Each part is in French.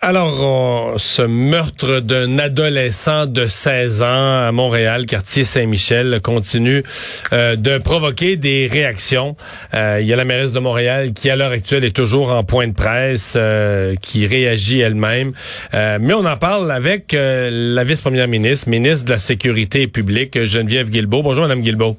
Alors, ce meurtre d'un adolescent de 16 ans à Montréal, quartier Saint-Michel, continue euh, de provoquer des réactions. Euh, il y a la mairesse de Montréal qui, à l'heure actuelle, est toujours en point de presse, euh, qui réagit elle-même. mais on en parle avec la vice-première ministre, ministre de la Sécurité publique, Geneviève Guilbeault. Bonjour, Madame Guilbeault.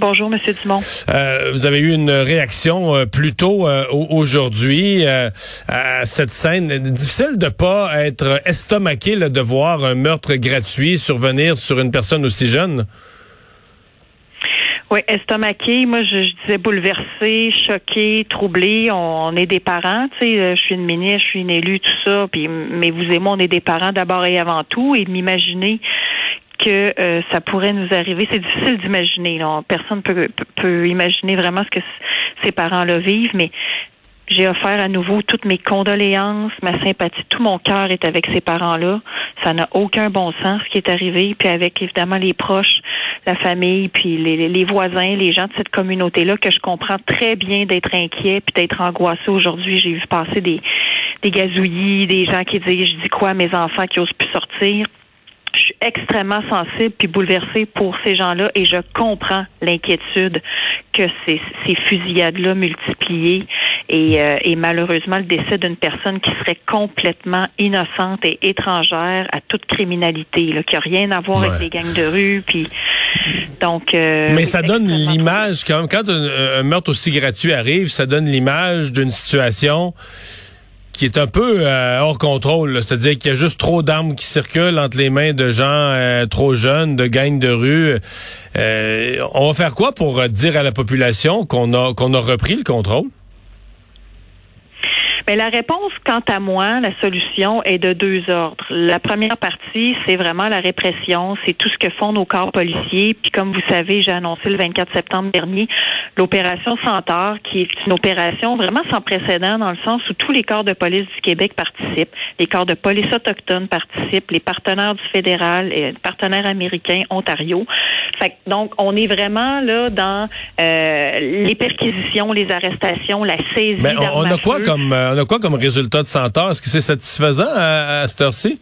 Bonjour, Monsieur Dumont. Euh, vous avez eu une réaction euh, plus tôt euh, aujourd'hui à cette scène. Difficile de pas être estomaqué de voir un meurtre gratuit survenir sur une personne aussi jeune. Oui, estomaqué. Moi, je, disais bouleversé, choqué, troublé. On, est des parents, tu sais. Je suis une ministre, je suis une élue, tout ça. Puis, mais vous et moi, on est des parents d'abord et avant tout. Et m'imaginer que euh, ça pourrait nous arriver. C'est difficile d'imaginer. Personne peut, peut imaginer vraiment ce que ces parents-là vivent, mais j'ai offert à nouveau toutes mes condoléances, ma sympathie, tout mon cœur est avec ces parents-là. Ça n'a aucun bon sens ce qui est arrivé, puis avec évidemment les proches, la famille, puis les, les voisins, les gens de cette communauté-là que je comprends très bien d'être inquiet puis d'être angoissé aujourd'hui. J'ai vu passer des des gazouillis, des gens qui disent je dis quoi à mes enfants qui osent plus sortir extrêmement sensible puis bouleversée pour ces gens-là et je comprends l'inquiétude que ces, ces fusillades-là multipliées et, euh, et, malheureusement le décès d'une personne qui serait complètement innocente et étrangère à toute criminalité, là, qui a rien à voir avec les gangs de rue, puis donc. Euh, Mais ça donne l'image quand même quand un meurtre aussi gratuit arrive, ça donne l'image d'une situation qui est un peu euh, hors contrôle. C'est-à-dire qu'il y a juste trop d'armes qui circulent entre les mains de gens euh, trop jeunes, de gangs de rue. Euh, on va faire quoi pour dire à la population qu'on a qu'on a repris le contrôle? Mais la réponse, quant à moi, la solution est de deux ordres. La première partie, c'est vraiment la répression, c'est tout ce que font nos corps policiers. Puis comme vous savez, j'ai annoncé le 24 septembre dernier l'opération Centaure, qui est une opération vraiment sans précédent dans le sens où tous les corps de police du Québec participent, les corps de police autochtones participent, les partenaires du fédéral, et partenaires américains, Ontario. Fait donc on est vraiment là dans euh, les perquisitions, les arrestations, la saisie. Mais on, a quoi comme euh, quoi comme résultat de Centaure? Est-ce que c'est satisfaisant à, cette heure-ci?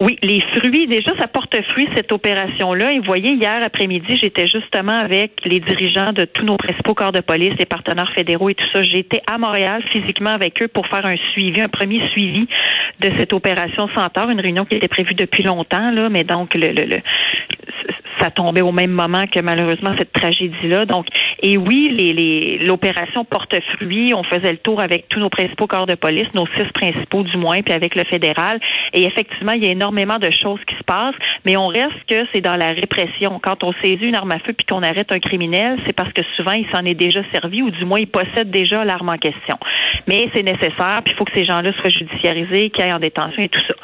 Oui, les fruits, déjà, ça porte fruit, cette opération-là. Et vous voyez, hier après-midi, j'étais justement avec les dirigeants de tous nos principaux corps de police, les partenaires fédéraux et tout ça. J'étais à Montréal physiquement avec eux pour faire un suivi, un premier suivi de cette opération Centaure, une réunion qui était prévue depuis longtemps, là, mais donc ça tombait au même moment que malheureusement cette tragédie-là. Donc, et oui, les, l'opération porte fruit. On faisait le tour avec tous nos principaux corps de police, nos six principaux du moins, puis avec le fédéral. Et effectivement, il y a énormément de choses qui se passent, mais on reste que c'est dans la répression. Quand on saisit une arme à feu puis qu'on arrête un criminel, c'est parce que souvent il s'en est déjà servi ou du moins il possède déjà l'arme en question. Mais c'est nécessaire, puis il faut que ces gens-là soient judiciarisés, qu'ils aillent en détention et tout ça.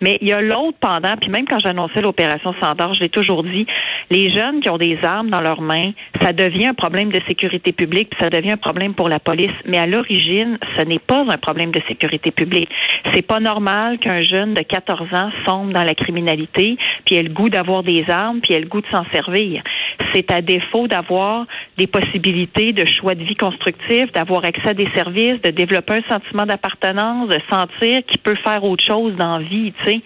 Mais il y a l'autre pendant, puis même quand j'annonçais l'opération Sandor, je l'ai toujours dit, les jeunes qui ont des armes dans leurs mains, ça devient un problème de sécurité publique, puis ça devient un problème pour la police. Mais à l'origine, ce n'est pas un problème de sécurité publique. C'est pas normal qu'un jeune de 14 ans sombre dans la criminalité, puis ait le goût d'avoir des armes, puis ait le goût de s'en servir. C'est à défaut d'avoir des possibilités de choix de vie constructif, d'avoir accès à des services, de développer un sentiment d'appartenance, de sentir qu'il peut faire autre chose dans la vie, tu sais,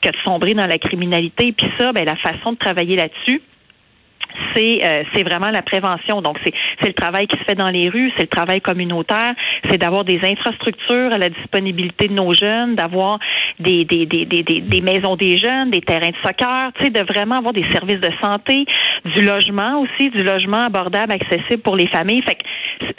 que de sombrer dans la criminalité. Puis ça, ben, la façon de travailler là-dessus, c'est euh, c'est vraiment la prévention. Donc c'est le travail qui se fait dans les rues, c'est le travail communautaire, c'est d'avoir des infrastructures à la disponibilité de nos jeunes, d'avoir des maisons des jeunes, des terrains de soccer, tu sais de vraiment avoir des services de santé, du logement aussi, du logement abordable, accessible pour les familles.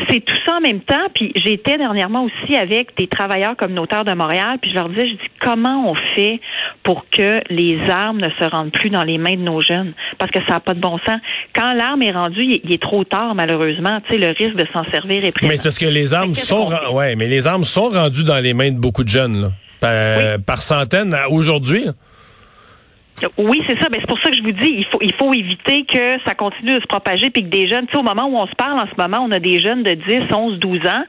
C'est tout ça en même temps. Puis j'étais dernièrement aussi avec des travailleurs communautaires de Montréal, puis je leur disais, je dis comment on fait pour que les armes ne se rendent plus dans les mains de nos jeunes, parce que ça n'a pas de bon sens quand l'arme est rendue, il est trop tard, malheureusement. Tu sais, le risque de s'en servir est présent. Mais c'est parce que les armes sont, ouais, mais les armes sont rendues dans les mains de beaucoup de jeunes, là, par, par centaines aujourd'hui. Oui, c'est ça. Mais c'est pour ça que je vous dis, il faut, il faut éviter que ça continue de se propager puis que des jeunes, tu sais, au moment où on se parle en ce moment, on a des jeunes de 10, 11, 12 ans.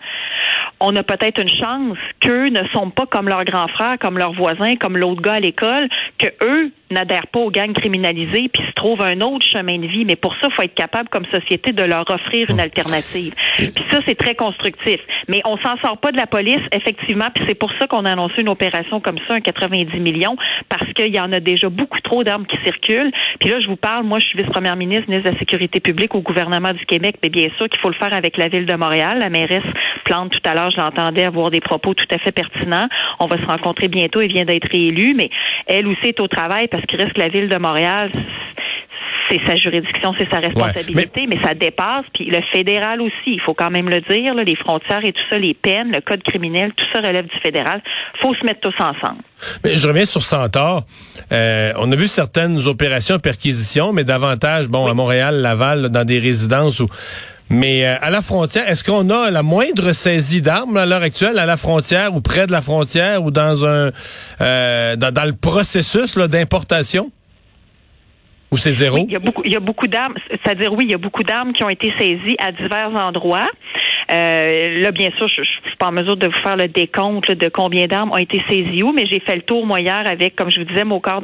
On a peut-être une chance qu'eux ne sont pas comme leurs grands frères, comme leurs voisins, comme l'autre gars à l'école, que eux n'adhèrent pas aux gangs criminalisés puis se trouvent un autre chemin de vie. Mais pour ça, il faut être capable comme société de leur offrir une alternative. Puis ça, c'est très constructif. Mais on s'en sort pas de la police, effectivement, puis c'est pour ça qu'on a annoncé une opération comme ça, un 90 millions, parce qu'il y en a déjà beaucoup trop d'armes qui circulent. Puis là, je vous parle, moi, je suis vice-première ministre, ministre de la Sécurité publique au gouvernement du Québec, mais bien sûr qu'il faut le faire avec la ville de Montréal. La mairesse Plante, tout à l'heure, je l'entendais avoir des propos tout à fait pertinents. On va se rencontrer bientôt, elle vient d'être réélue, mais elle aussi est au travail parce qu'il reste que la ville de Montréal, c'est sa juridiction, c'est sa responsabilité, mais... ça dépasse. Puis le fédéral aussi, il faut quand même le dire, les frontières et tout ça, les peines, le code criminel, tout ça relève du fédéral. faut se mettre tous ensemble. Mais je reviens sur Centaure. Euh, on a vu certaines opérations perquisition, mais davantage, bon, à Montréal, Laval, dans des résidences où mais euh, à la frontière, est-ce qu'on a la moindre saisie d'armes à l'heure actuelle à la frontière ou près de la frontière ou dans un euh, dans, le processus d'importation? Ou c'est zéro? il y a beaucoup, il y a beaucoup d'armes. C'est-à-dire, oui, il y a beaucoup d'armes qui ont été saisies à divers endroits. Euh, là, bien sûr, je, ne suis pas en mesure de vous faire le décompte de combien d'armes ont été saisies où, mais j'ai fait le tour moi hier avec, comme je vous disais, mon corps,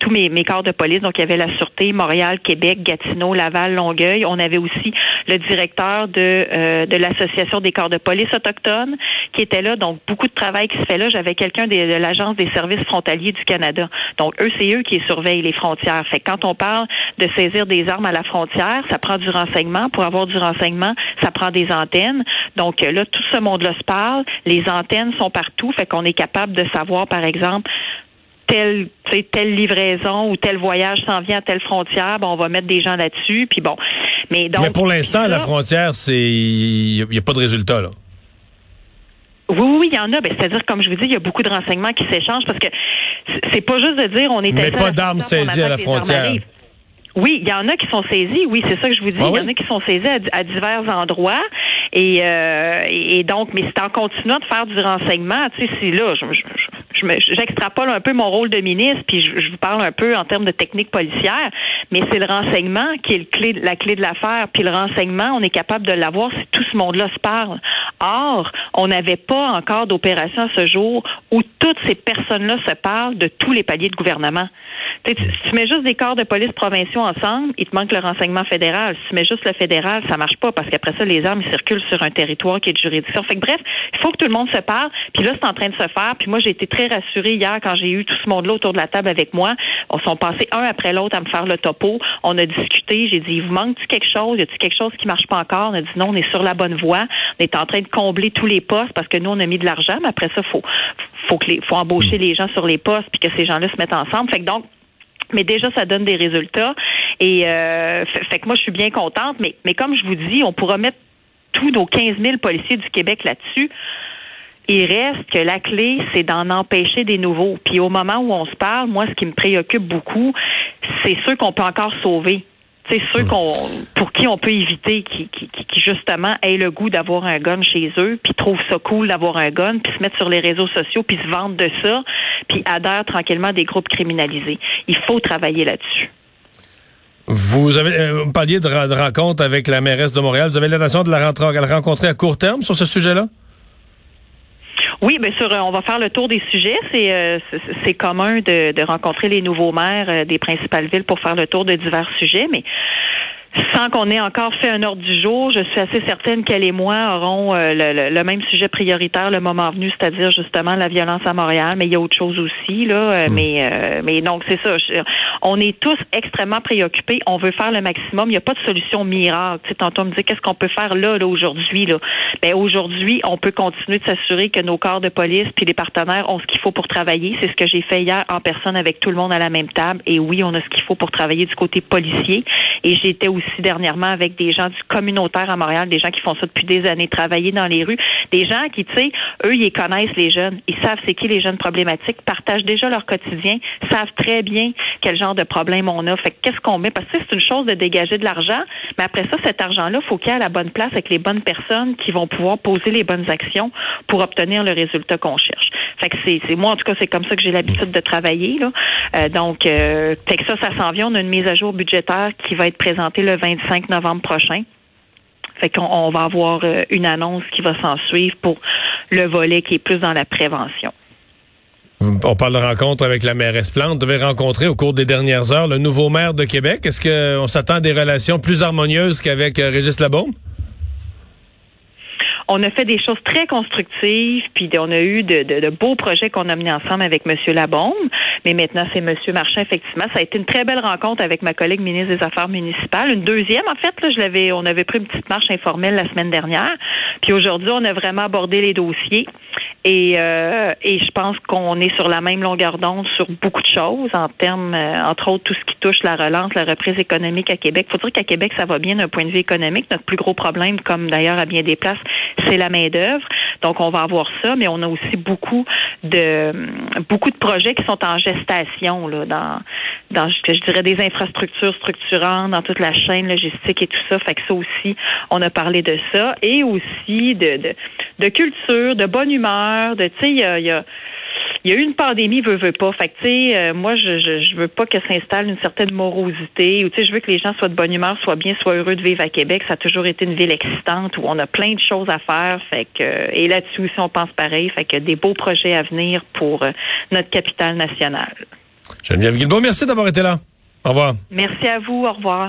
tous mes, mes corps de police. Donc, il y avait la Sûreté, Montréal, Québec, Gatineau, Laval, Longueuil. On avait aussi le directeur de, euh, de l'Association des corps de police autochtones qui était là. Donc, beaucoup de travail qui se fait là. J'avais quelqu'un de, l'Agence des services frontaliers du Canada. Donc, eux, c'est eux qui surveillent les frontières. Fait quand on parle de saisir des armes à la frontière, ça prend du renseignement. Pour avoir du renseignement, ça prend des antennes. Donc, là, tout ce monde-là se parle. Les antennes sont partout. Fait qu'on est capable de savoir, par exemple, telle telle livraison ou tel voyage s'en vient à telle frontière, on va mettre des gens là-dessus, puis bon. Mais donc. Mais pour l'instant, à la frontière, c'est il n'y a, pas de résultat là. Oui, oui, il y en a. Ben, c'est-à-dire, comme je vous dis, il y a beaucoup de renseignements qui s'échangent parce que c'est pas juste de dire on est. Mais pas d'armes saisies à la frontière. Oui, il y en a qui sont saisis. Oui, c'est ça que je vous dis. Ah il y en a qui sont saisis à, divers endroits. Et, euh, et donc, mais c'est en continuant de faire du renseignement. Tu sais, c'est là, je, j'extrapole un peu mon rôle de ministre, puis je, vous parle un peu en termes de technique policière, mais c'est le renseignement qui est le clé, la clé de l'affaire. Puis le renseignement, on est capable de l'avoir si tout ce monde-là se parle. Or, on n'avait pas encore d'opération à ce jour où toutes ces personnes-là se parlent de tous les paliers de gouvernement. Tu, tu mets juste des corps de police provinciaux ensemble, il te manque le renseignement fédéral. Si tu mets juste le fédéral, ça marche pas parce qu'après ça, les armes circulent sur un territoire qui est de juridiction. Fait que bref, il faut que tout le monde se parle. Puis là, c'est en train de se faire. Puis moi, j'ai été très rassurée hier quand j'ai eu tout ce monde-là autour de la table avec moi. On sont passés un après l'autre à me faire le topo. On a discuté. J'ai dit, il vous manque-tu quelque chose? Y a-t-il quelque chose qui marche pas encore? On a dit non, on est sur la bonne voie. On est en train de combler tous les postes parce que nous, on a mis de l'argent, mais après ça, faut, faut que les, faut embaucher les gens sur les postes puis que ces gens-là se mettent ensemble. Fait que donc, mais déjà, ça donne des résultats. Et euh, fait, que moi, je suis bien contente. Mais, mais comme je vous dis, on pourra mettre tous nos 15 000 policiers du Québec là-dessus. Il reste que la clé, c'est d'en empêcher des nouveaux. Puis au moment où on se parle, moi, ce qui me préoccupe beaucoup, c'est ceux qu'on peut encore sauver c'est ceux qu'on pour qui on peut éviter qui, qui, qui, justement aient le goût d'avoir un gun chez eux, puis trouvent ça cool d'avoir un gun, puis se mettre sur les réseaux sociaux, puis se vendre de ça, puis adhèrent tranquillement à des groupes criminalisés. Il faut travailler là-dessus. Vous avez euh, parliez de, de rencontre avec la mairesse de Montréal. Vous avez l'intention de la rencontrer à court terme sur ce sujet-là? Oui, bien sûr, on va faire le tour des sujets. C'est euh, commun de, de rencontrer les nouveaux maires euh, des principales villes pour faire le tour de divers sujets, mais sans qu'on ait encore fait un ordre du jour, je suis assez certaine qu'elle et moi aurons euh, le, même sujet prioritaire le moment venu, c'est-à-dire justement la violence à Montréal, mais il y a autre chose aussi là. Euh, hmm. Mais euh, mais donc c'est ça. on est tous extrêmement préoccupés. On veut faire le maximum. Il n'y a pas de solution miracle. Tu sais, tantôt on me dit qu'est-ce qu'on peut faire là, là aujourd'hui là? Ben aujourd'hui, on peut continuer de s'assurer que nos corps de police puis les partenaires ont ce qu'il faut pour travailler. C'est ce que j'ai fait hier en personne avec tout le monde à la même table. Et oui, on a ce qu'il faut pour travailler du côté policier. Et j'étais aussi dernièrement avec des gens du communautaire à Montréal, des gens qui font ça depuis des années, travailler dans les rues, des gens qui, tu sais, eux, ils connaissent les jeunes, ils savent c'est qui les jeunes problématiques, partagent déjà leur quotidien, savent très bien quel genre de problème on a. Fait qu'est-ce qu'on met? Parce que c'est une chose de dégager de l'argent, mais après ça, cet argent-là, faut qu'il y ait à la bonne place avec les bonnes personnes qui vont pouvoir poser les bonnes actions pour obtenir le résultat qu'on cherche. Fait que c'est, moi, en tout cas, c'est comme ça que j'ai l'habitude de travailler. Là. Euh, donc, euh, fait que ça, ça s'en vient. On a une mise à jour budgétaire qui va être présentée le 25 novembre prochain. Fait qu'on va avoir euh, une annonce qui va s'en suivre pour le volet qui est plus dans la prévention. On parle de rencontre avec la mairesse Plante. On devait rencontrer au cours des dernières heures le nouveau maire de Québec. Est-ce qu'on s'attend à des relations plus harmonieuses qu'avec euh, Régis Labaume? On a fait des choses très constructives, puis on a eu de, beaux projets qu'on a menés ensemble avec M. Labombe. Mais maintenant, c'est M. Marchand, effectivement. Ça a été une très belle rencontre avec ma collègue ministre des Affaires municipales. Une deuxième, en fait, là, je l'avais, on avait pris une petite marche informelle la semaine dernière. Puis aujourd'hui, on a vraiment abordé les dossiers. Et, euh, et je pense qu'on est sur la même longueur d'onde sur beaucoup de choses en termes, euh, entre autres, tout ce qui touche la relance, la reprise économique à Québec. Il faut dire qu'à Québec, ça va bien d'un point de vue économique. Notre plus gros problème, comme d'ailleurs à bien des places, c'est la main-d'œuvre. Donc, on va avoir ça, mais on a aussi beaucoup de beaucoup de projets qui sont en gestation là, dans, dans je dirais des infrastructures structurantes, dans toute la chaîne logistique et tout ça. Fait que ça aussi, on a parlé de ça. Et aussi de, de, de culture, de bonne humeur, de tu sais, il y a, y a il y a eu une pandémie, veut, veut pas. Fait que, tu sais, euh, moi, je, je, je, veux pas que s'installe une certaine morosité ou, tu sais, je veux que les gens soient de bonne humeur, soient bien, soient heureux de vivre à Québec. Ça a toujours été une ville excitante où on a plein de choses à faire. Fait que, et là-dessus aussi, on pense pareil. Fait que des beaux projets à venir pour euh, notre capitale nationale. Geneviève Guilbeault, merci d'avoir été là. Au revoir. Merci à vous. Au revoir.